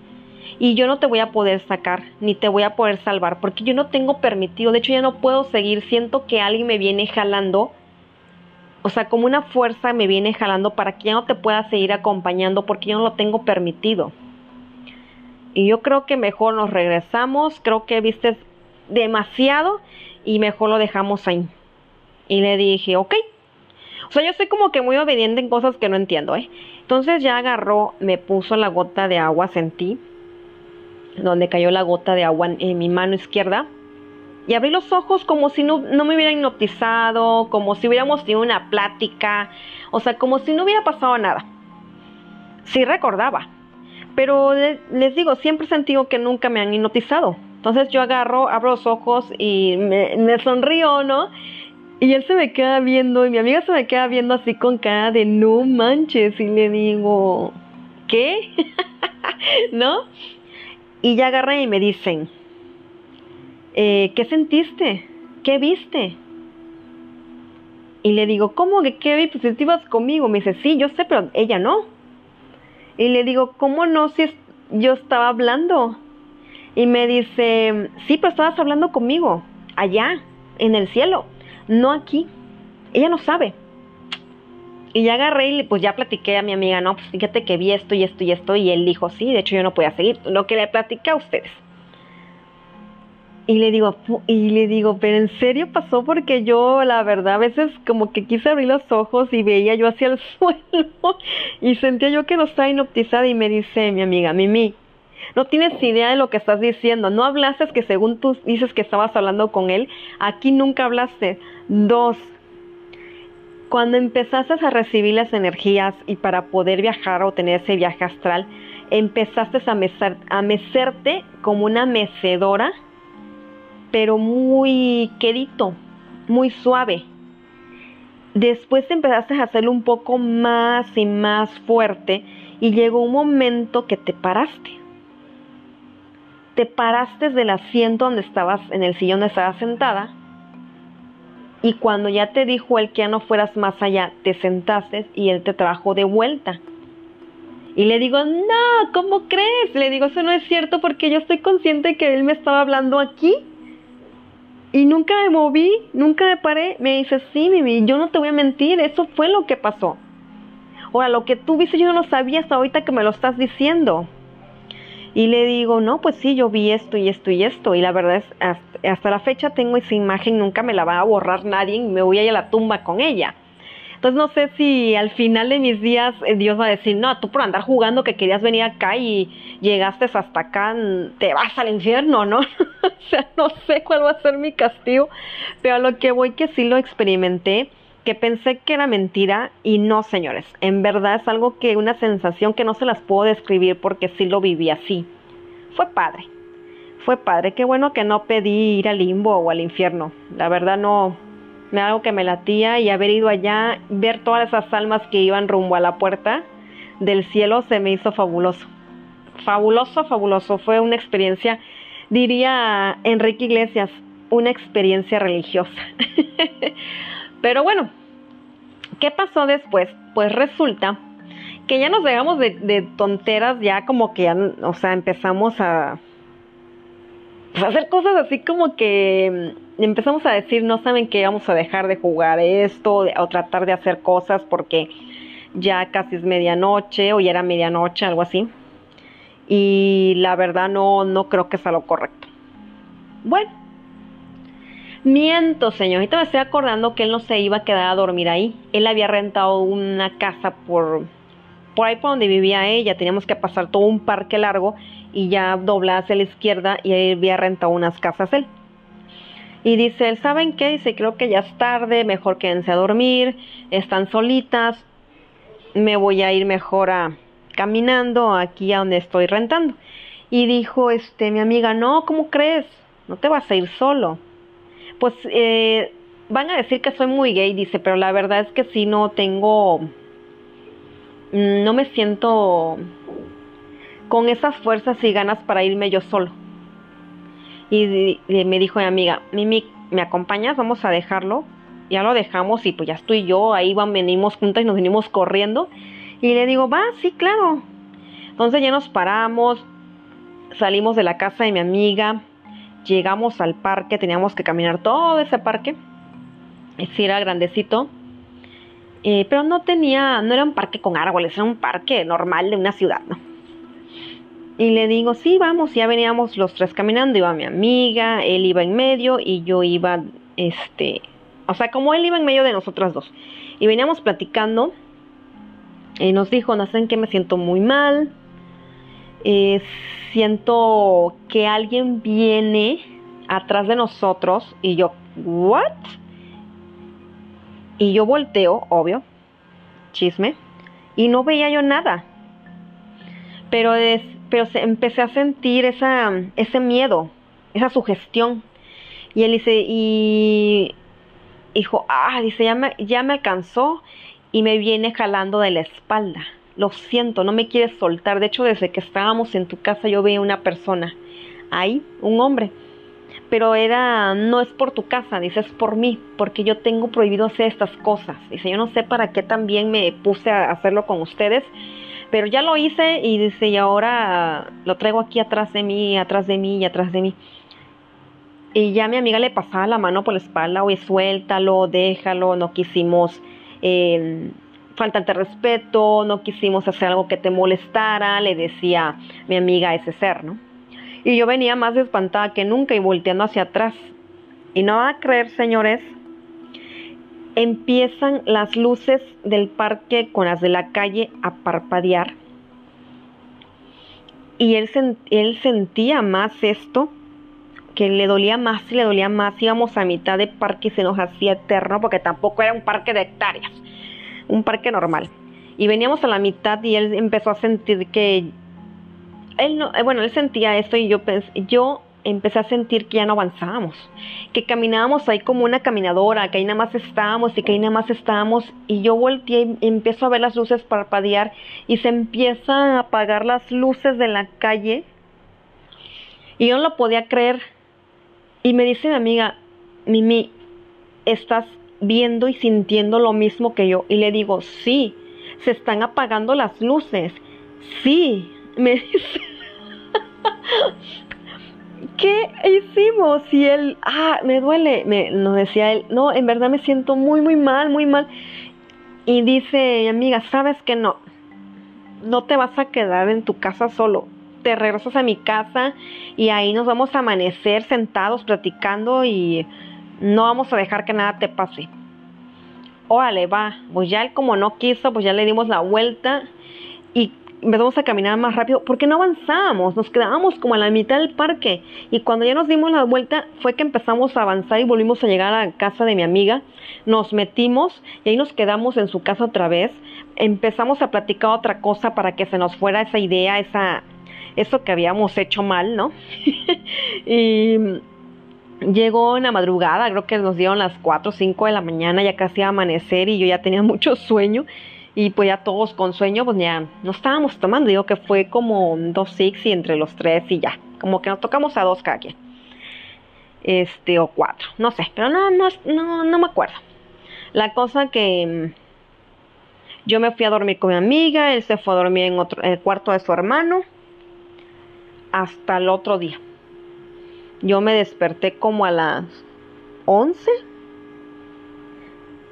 y yo no te voy a poder sacar ni te voy a poder salvar porque yo no tengo permitido, de hecho ya no puedo seguir, siento que alguien me viene jalando, o sea, como una fuerza me viene jalando para que ya no te pueda seguir acompañando porque yo no lo tengo permitido. Y yo creo que mejor nos regresamos, creo que viste demasiado y mejor lo dejamos ahí. Y le dije, ok. O sea, yo soy como que muy obediente en cosas que no entiendo, ¿eh? Entonces ya agarró, me puso la gota de agua, sentí donde cayó la gota de agua en, mi mano izquierda. Y abrí los ojos como si no, me hubiera hipnotizado, como si hubiéramos tenido una plática, o sea, como si no hubiera pasado nada. Sí recordaba, pero les digo, siempre he sentido que nunca me han hipnotizado. Entonces yo agarro, abro los ojos y me, me sonrío, ¿no? Y él se me queda viendo y mi amiga se me queda viendo así con cara de no manches y le digo, ¿qué? <laughs> ¿No? Y ya agarré y me dicen, eh, ¿qué sentiste? ¿Qué viste? Y le digo, ¿cómo que qué vi? Pues tú ibas conmigo. Me dice, sí, yo sé, pero ella no. Y le digo, ¿cómo no si yo estaba hablando? Y me dice, sí, pero estabas hablando conmigo, allá, en el cielo, no aquí. Ella no sabe. Y ya agarré y pues ya platiqué a mi amiga, no, pues fíjate que vi esto y esto y esto. Y él dijo, sí, de hecho yo no podía seguir. Lo que le platiqué a ustedes. Y le digo, y le digo, pero en serio pasó porque yo, la verdad, a veces como que quise abrir los ojos y veía yo hacia el <laughs> suelo y sentía yo que no estaba hipnotizada y me dice mi amiga, Mimi, no tienes idea de lo que estás diciendo, no hablaste que según tú dices que estabas hablando con él, aquí nunca hablaste. Dos, cuando empezaste a recibir las energías y para poder viajar o tener ese viaje astral, empezaste a, a mecerte como una mecedora, pero muy quedito, muy suave. Después empezaste a hacerlo un poco más y más fuerte y llegó un momento que te paraste. Te paraste del asiento donde estabas, en el sillón donde estabas sentada y cuando ya te dijo él que ya no fueras más allá, te sentaste y él te trajo de vuelta. Y le digo, no, ¿cómo crees? Le digo, eso no es cierto porque yo estoy consciente que él me estaba hablando aquí. Y nunca me moví, nunca me paré. Me dice, sí, Mimi, yo no te voy a mentir, eso fue lo que pasó. Ahora, lo que tú viste yo no lo sabía hasta ahorita que me lo estás diciendo. Y le digo, no, pues sí, yo vi esto y esto y esto. Y la verdad es, hasta, la fecha tengo esa imagen, nunca me la va a borrar nadie y me voy a ir a la tumba con ella. Entonces no sé si al final de mis días eh, Dios va a decir, no, tú por andar jugando que querías venir acá y llegaste hasta acá, te vas al infierno, ¿no? <laughs> o sea, no sé cuál va a ser mi castigo, pero a lo que voy que sí lo experimenté que pensé que era mentira y no, señores. En verdad es algo que, una sensación que no se las puedo describir porque sí lo viví así. Fue padre. Fue padre. Qué bueno que no pedí ir al limbo o al infierno. La verdad no, me algo que me latía y haber ido allá, ver todas esas almas que iban rumbo a la puerta del cielo se me hizo fabuloso. Fabuloso, fabuloso. Fue una experiencia, diría Enrique Iglesias, una experiencia religiosa. <laughs> Pero bueno, ¿qué pasó después? Pues resulta que ya nos dejamos de, tonteras, ya como que ya, o sea, empezamos a, pues, hacer cosas así como que mm, empezamos a decir, no saben que vamos a dejar de jugar esto o tratar de hacer cosas porque ya casi es medianoche o ya era medianoche, algo así. Y la verdad no, no creo que sea lo correcto. Bueno, Miento, señor. Ahorita me estoy acordando que él no se iba a quedar a dormir ahí. Él había rentado una casa por, por ahí por donde vivía ella. Teníamos que pasar todo un parque largo y ya doblar hacia la izquierda y él había rentado unas casas él. Y dice, él, ¿saben qué? Dice, creo que ya es tarde, mejor quédense a dormir, están solitas, me voy a ir mejor a caminando aquí a donde estoy rentando. Y dijo, este, mi amiga, no, ¿cómo crees? No te vas a ir solo. Pues eh, van a decir que soy muy gay, dice, pero la verdad es que sí no tengo, no me siento con esas fuerzas y ganas para irme yo solo. Y, me dijo mi amiga, Mimi, ¿me acompañas? Vamos a dejarlo. Ya lo dejamos y pues ya estoy yo, ahí van, venimos juntas y nos venimos corriendo. Y le digo, va, sí, claro. Entonces ya nos paramos, salimos de la casa de mi amiga, llegamos al parque, teníamos que caminar todo ese parque. Sí, era grandecito. Eh, pero no tenía, no era un parque con árboles, era un parque normal de una ciudad, ¿no? Y le digo, sí, vamos, ya veníamos los tres caminando, iba mi amiga, él iba en medio y yo iba, este, o sea, como él iba en medio de nosotras dos. Y veníamos platicando y nos dijo, no sé en qué me siento muy mal, eh, siento que alguien viene atrás de nosotros y yo, ¿what? Y yo volteo, obvio, chisme, y no veía yo nada. Pero es, pero empecé a sentir esa, ese miedo, esa sugestión. Y él dice, y dijo, ah, dice, ya me, ya me alcanzó y me viene jalando de la espalda. Lo siento, no me quieres soltar. De hecho, desde que estábamos en tu casa yo veía una persona ahí, un hombre. Pero era, no es por tu casa, dice, es por mí, porque yo tengo prohibido hacer estas cosas. Dice, yo no sé para qué también me puse a hacerlo con ustedes pero ya lo hice y dice, y ahora lo traigo aquí atrás de mí, atrás de mí y atrás de mí. Y ya mi amiga le pasaba la mano por la espalda, oye, suéltalo, déjalo, no quisimos eh, faltarte respeto, no quisimos hacer algo que te molestara, le decía mi amiga a ese ser, ¿no? Y yo venía más espantada que nunca y volteando hacia atrás. Y no va a creer, señores, empiezan las luces del parque con las de la calle a parpadear. Y él, él sentía más esto, que le dolía más y le dolía más. Íbamos a mitad de parque y se nos hacía eterno, porque tampoco era un parque de hectáreas, un parque normal. Y veníamos a la mitad y él empezó a sentir que él no, eh, bueno, él sentía esto y yo pensé, yo empecé a sentir que ya no avanzábamos, que caminábamos ahí como una caminadora, que ahí nada más estábamos y que ahí nada más estábamos. Y yo volteé y empiezo a ver las luces parpadear y se empiezan a apagar las luces de la calle. Y yo no lo podía creer. Y me dice mi amiga, Mimi, ¿estás viendo y sintiendo lo mismo que yo? Y le digo, sí, se están apagando las luces, sí, me <laughs> dice ¿qué hicimos? Y él, ah, me duele, me, nos decía él, no, en verdad me siento muy, muy mal, muy mal. Y dice, amiga, sabes que no, no te vas a quedar en tu casa solo. Te regresas a mi casa y ahí nos vamos a amanecer sentados platicando y no vamos a dejar que nada te pase. Órale, va. Pues ya él como no quiso, pues ya le dimos la vuelta y empezamos a caminar más rápido porque no avanzábamos, nos quedábamos como a la mitad del parque y cuando ya nos dimos la vuelta fue que empezamos a avanzar y volvimos a llegar a casa de mi amiga, nos metimos y ahí nos quedamos en su casa otra vez, empezamos a platicar otra cosa para que se nos fuera esa idea, esa eso que habíamos hecho mal, ¿no? <laughs> y llegó en la madrugada, creo que nos dieron las 4 o 5 de la mañana, ya casi a amanecer y yo ya tenía <laughs> mucho sueño y pues ya todos con sueño, pues ya no estábamos tomando. Digo que fue como dos six y entre los tres y ya. Como que nos tocamos a dos cada quien. Este, o cuatro, no sé, pero no, no, no, no me acuerdo. La cosa que mm, yo me fui a dormir con mi amiga, él se fue a dormir en, otro, en el cuarto de su hermano hasta el otro día. Yo me desperté como a las 11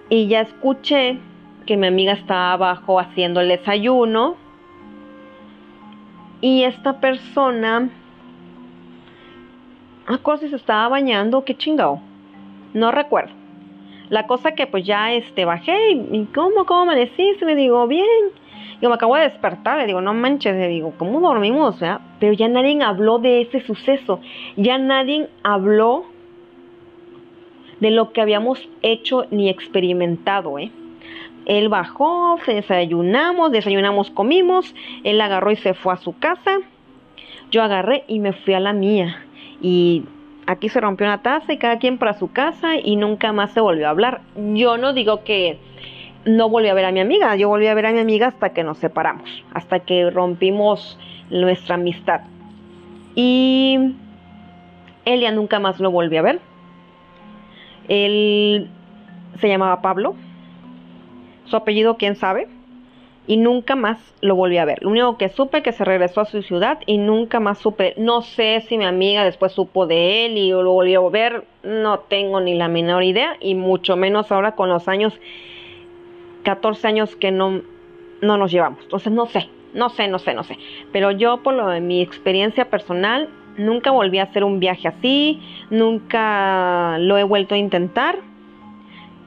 y ya escuché que mi amiga estaba abajo haciendo el desayuno y esta persona, no acuerdo si se estaba bañando, qué chingado, no recuerdo. La cosa que pues ya este bajé y ¿cómo, cómo amaneciste? Le digo, bien. Yo me acabo de despertar, le digo, no manches, le digo, ¿cómo dormimos? Pero ya nadie habló de ese suceso, ya nadie habló de lo que habíamos hecho ni experimentado, ¿eh? Él bajó, desayunamos, desayunamos, comimos, él agarró y se fue a su casa, yo agarré y me fui a la mía. Y aquí se rompió una taza y cada quien para su casa y nunca más se volvió a hablar. Yo no digo que no volví a ver a mi amiga, yo volví a ver a mi amiga hasta que nos separamos, hasta que rompimos nuestra amistad. Y él ya nunca más lo volví a ver. Él se llamaba Pablo, su apellido quién sabe, y nunca más lo volví a ver. Lo único que supe que se regresó a su ciudad y nunca más supe. No sé si mi amiga después supo de él y lo volvió a ver, no tengo ni la menor idea, y mucho menos ahora con los años 14 años que no, no nos llevamos. Entonces no sé, no sé, no sé, no sé. Pero yo por lo de mi experiencia personal, nunca volví a hacer un viaje así, nunca lo he vuelto a intentar.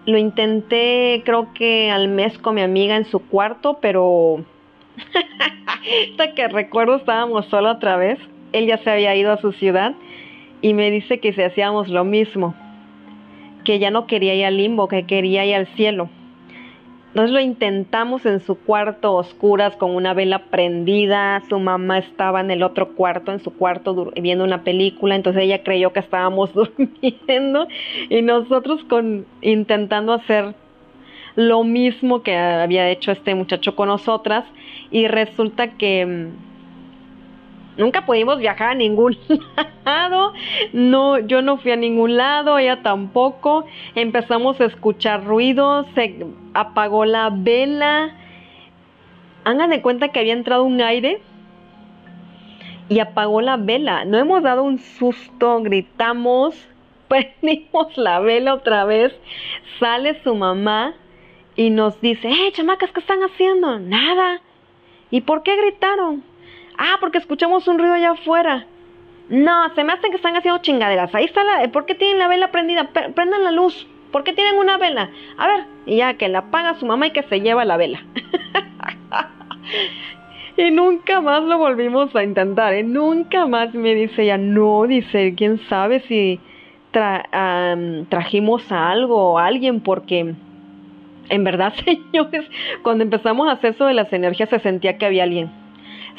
Lo intenté creo que al mes con mi amiga en su cuarto, pero <laughs> hasta que recuerdo estábamos solo otra vez. Él ya se había ido a su ciudad y me dice que si hacíamos lo mismo, que ya no quería ir al limbo, que quería ir al cielo. Entonces lo intentamos en su cuarto oscuras con una vela prendida. Su mamá estaba en el otro cuarto, en su cuarto viendo una película. Entonces ella creyó que estábamos <laughs> durmiendo y nosotros con intentando hacer lo mismo que había hecho este muchacho con nosotras y resulta que mm, nunca pudimos viajar a ningún <laughs> lado. No, yo no fui a ningún lado, ella tampoco. Empezamos a escuchar ruidos, se apagó la vela. Hagan de cuenta que había entrado un aire y apagó la vela. No hemos dado un susto, gritamos, <laughs> prendimos la vela otra vez. Sale su mamá y nos dice, ¡eh, chamacas, qué están haciendo! Nada. ¿Y por qué gritaron? Ah, porque escuchamos un ruido allá afuera. No, se me hacen que están haciendo chingaderas. Ahí está la. ¿Por qué tienen la vela prendida? prendan la luz. ¿Por qué tienen una vela? A ver, y ya que la apaga su mamá y que se lleva la vela. <laughs> y nunca más lo volvimos a intentar, ¿eh? Nunca más me dice ella, no, dice, quién sabe si trajimos a algo o a alguien, porque en verdad, <laughs> señores, cuando empezamos a hacer eso de las energías se sentía que había alguien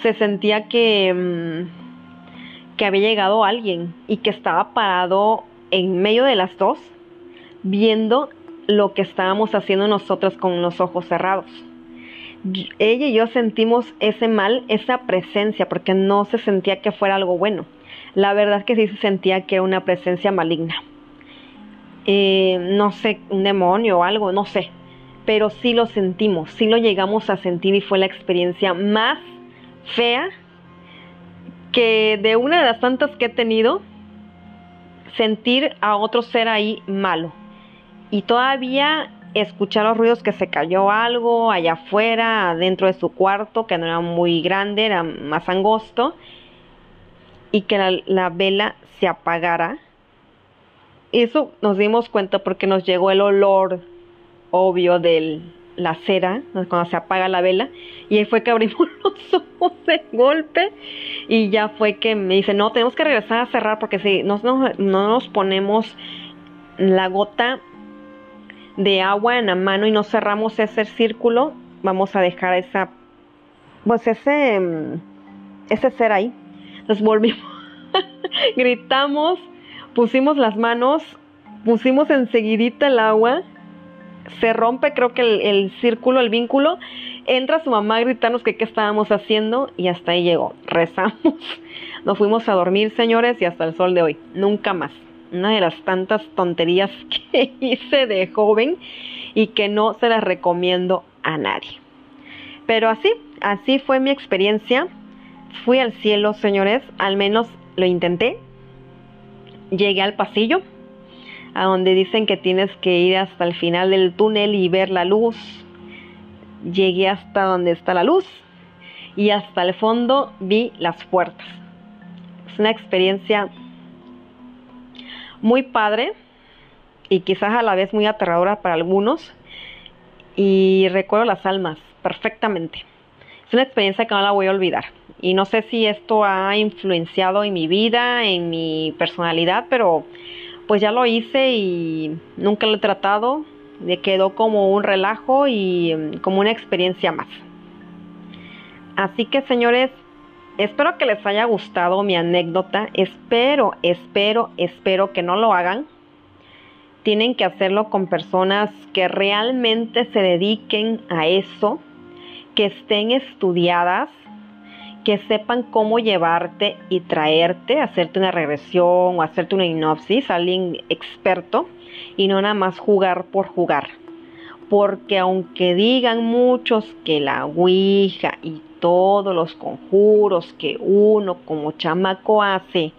se sentía que, mm, que había llegado alguien y que estaba parado en medio de las dos viendo lo que estábamos haciendo nosotros con los ojos cerrados. Ella y yo sentimos ese mal, esa presencia, porque no se sentía que fuera algo bueno. La verdad es que sí se sentía que era una presencia maligna. Eh, no sé, un demonio o algo, no sé. Pero sí lo sentimos, sí lo llegamos a sentir y fue la experiencia más fea que de una de las tantas que he tenido, sentir a otro ser ahí malo. Y todavía escuchar los ruidos que se cayó algo allá afuera, dentro de su cuarto, que no era muy grande, era más angosto, y que la, la vela se apagara. Eso nos dimos cuenta porque nos llegó el olor obvio del, la cera, cuando se apaga la vela, y ahí fue que abrimos <laughs> los ojos de golpe y ya fue que me dice, no, tenemos que regresar a cerrar porque si no, no, nos ponemos la gota de agua en la mano y no cerramos ese círculo, vamos a dejar esa, pues ese, ese ser ahí. Entonces volvimos, <laughs> gritamos, pusimos las manos, pusimos enseguidita el agua se rompe creo que el, círculo, el vínculo, entra su mamá a gritarnos que qué estábamos haciendo y hasta ahí llegó. Rezamos, <laughs> nos fuimos a dormir, señores, y hasta el sol de hoy. Nunca más. Una de las tantas tonterías <laughs> que hice de joven y que no se las recomiendo a nadie. Pero así, así fue mi experiencia. Fui al cielo, señores, al menos lo intenté. Llegué al pasillo a donde dicen que tienes que ir hasta el final del túnel y ver la luz. Llegué hasta donde está la luz y hasta el fondo vi las puertas. Es una experiencia muy padre y quizás a la vez muy aterradora para algunos. Y recuerdo las almas perfectamente. Es una experiencia que no la voy a olvidar. Y no sé si esto ha influenciado en mi vida, en mi personalidad, pero pues ya lo hice y nunca lo he tratado. Me quedó como un relajo y mm, como una experiencia más. Así que señores, espero que les haya gustado mi anécdota. Espero, espero, espero que no lo hagan. Tienen que hacerlo con personas que realmente se dediquen a eso, que estén estudiadas, que sepan cómo llevarte y traerte, hacerte una regresión o hacerte una hipnosis, alguien experto, y no nada más jugar por jugar. Porque aunque digan muchos que la Ouija y todos los conjuros que uno como chamaco hace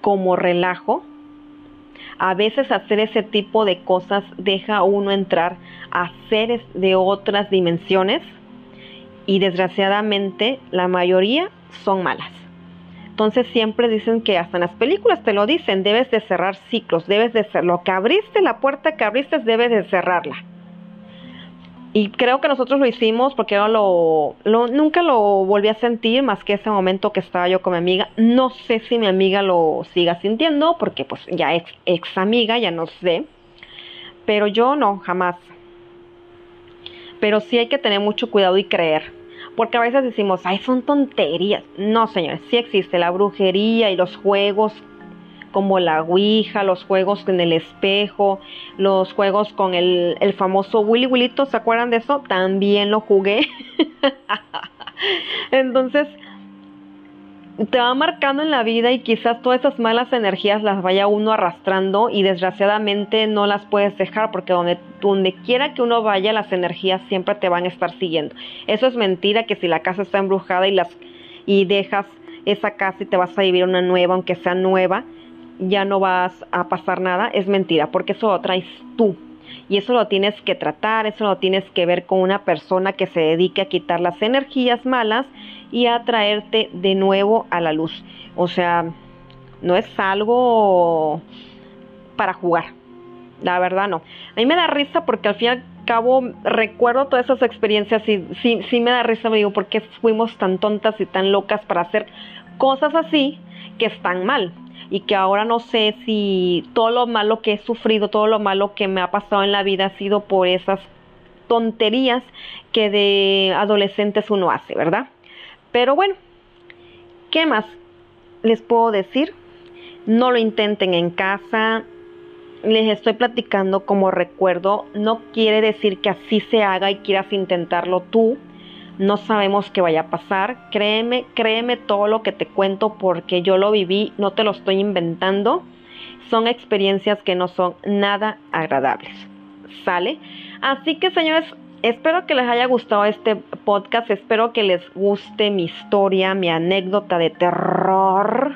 como relajo, a veces hacer ese tipo de cosas deja a uno entrar a seres de otras dimensiones y desgraciadamente la mayoría son malas. Entonces siempre dicen que hasta en las películas te lo dicen, debes de cerrar ciclos, debes de ser lo que abriste, la puerta que abriste, debes de cerrarla. Y creo que nosotros lo hicimos porque yo lo, nunca lo volví a sentir más que ese momento que estaba yo con mi amiga. No sé si mi amiga lo siga sintiendo porque pues ya es ex amiga, ya no sé. Pero yo no, jamás. Pero sí hay que tener mucho cuidado y creer. Porque a veces decimos, ay, son tonterías. No, señores, sí existe la brujería y los juegos como la Ouija, los juegos en el espejo, los juegos con el, famoso Willy Willito, ¿se acuerdan de eso? También lo jugué. <laughs> Entonces, te va marcando en la vida y quizás todas esas malas energías las vaya uno arrastrando y desgraciadamente no las puedes dejar porque donde, donde quiera que uno vaya las energías siempre te van a estar siguiendo. Eso es mentira que si la casa está embrujada y las y dejas esa casa y te vas a vivir una nueva aunque sea nueva, ya no vas a pasar nada, es mentira, porque eso lo traes tú. Y eso lo tienes que tratar, eso lo tienes que ver con una persona que se dedique a quitar las energías malas y a traerte de nuevo a la luz. O sea, no es algo para jugar. La verdad no. A mí me da risa porque al fin y al cabo recuerdo todas esas experiencias y sí, sí me da risa, me digo, ¿por qué fuimos tan tontas y tan locas para hacer cosas así que están mal? y que ahora no sé si todo lo malo que he sufrido, todo lo malo que me ha pasado en la vida ha sido por esas tonterías que de adolescentes uno hace, ¿verdad? Pero bueno, ¿qué más les puedo decir? No lo intenten en casa. Les estoy platicando como recuerdo. No quiere decir que así se haga y quieras intentarlo tú no sabemos qué vaya a pasar. Créeme, créeme todo lo que te cuento porque yo lo viví, no te lo estoy inventando. Son experiencias que no son nada agradables. ¿Sale? Así que señores, espero que les haya gustado este podcast, espero que les guste mi historia, mi anécdota de terror.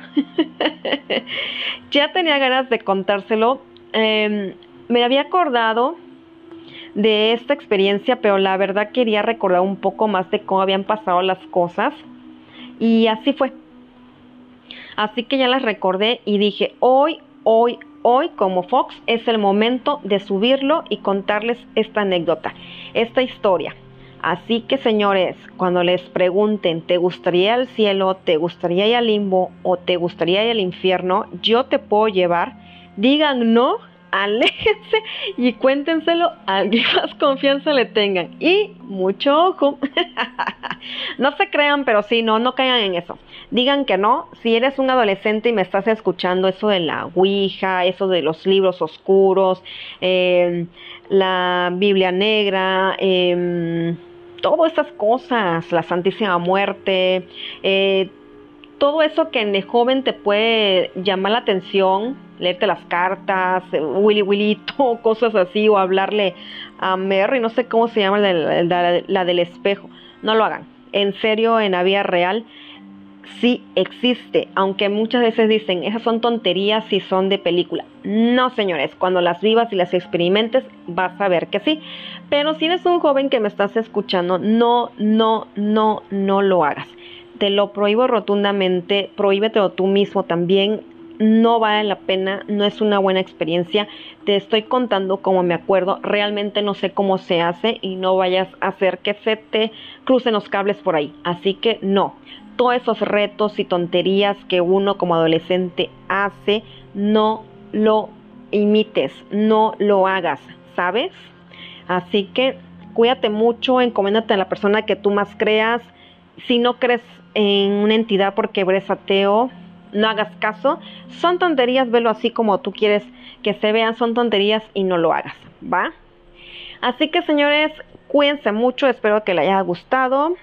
<laughs> ya tenía ganas de contárselo. Em, me había acordado de esta experiencia, pero la verdad quería recordar un poco más de cómo habían pasado las cosas. Y así fue. Así que ya las recordé y dije, hoy, hoy, hoy como Fox es el momento de subirlo y contarles esta anécdota, esta historia. Así que señores, cuando les pregunten, ¿te gustaría el cielo, te gustaría ir al limbo o te gustaría ir al infierno? Yo te puedo llevar. Digan no <laughs> aléjense y cuéntenselo a alguien <laughs> más confianza le tengan. Y mucho ojo. <laughs> no se crean, pero sí, no, no caigan en eso. Digan que no. Si eres un adolescente y me estás escuchando eso de la Ouija, eso de los libros oscuros, em, la Biblia negra, eh, todas estas cosas, la Santísima Muerte, eh, todo eso que en el joven te puede llamar la atención, leerte las cartas, eh, Willy Willito, <laughs> cosas así, o hablarle a Mary, no sé cómo se llama la, del espejo. No lo hagan. En serio, en la vida real, sí existe, aunque muchas veces dicen, esas son tonterías y son de película. No, señores, cuando las vivas y las experimentes, vas a ver que sí. Pero si eres un joven que me estás escuchando, no, no, no, no lo hagas te lo prohíbo rotundamente, prohíbetelo tú mismo también. no vale la pena, no es una buena experiencia. Te estoy contando como me acuerdo, realmente no sé cómo se hace y no vayas a hacer que se te crucen los cables por ahí. Así que no, todos esos retos y tonterías que uno como adolescente hace, no lo imites, no lo hagas, ¿sabes? Así que cuídate mucho, encomiéndate a la persona que tú más creas. Si no crees en una entidad porque eres ateo, no hagas caso. Son tonterías, velo así como tú quieres que se vean, son tonterías y no lo hagas, ¿va? Así que señores, cuídense mucho, espero que les haya gustado.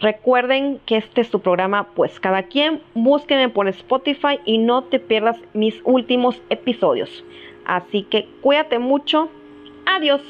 Recuerden que este es su programa, pues cada quien, búsquenme por Spotify y no te pierdas mis últimos episodios. Así que cuídate mucho. Adiós.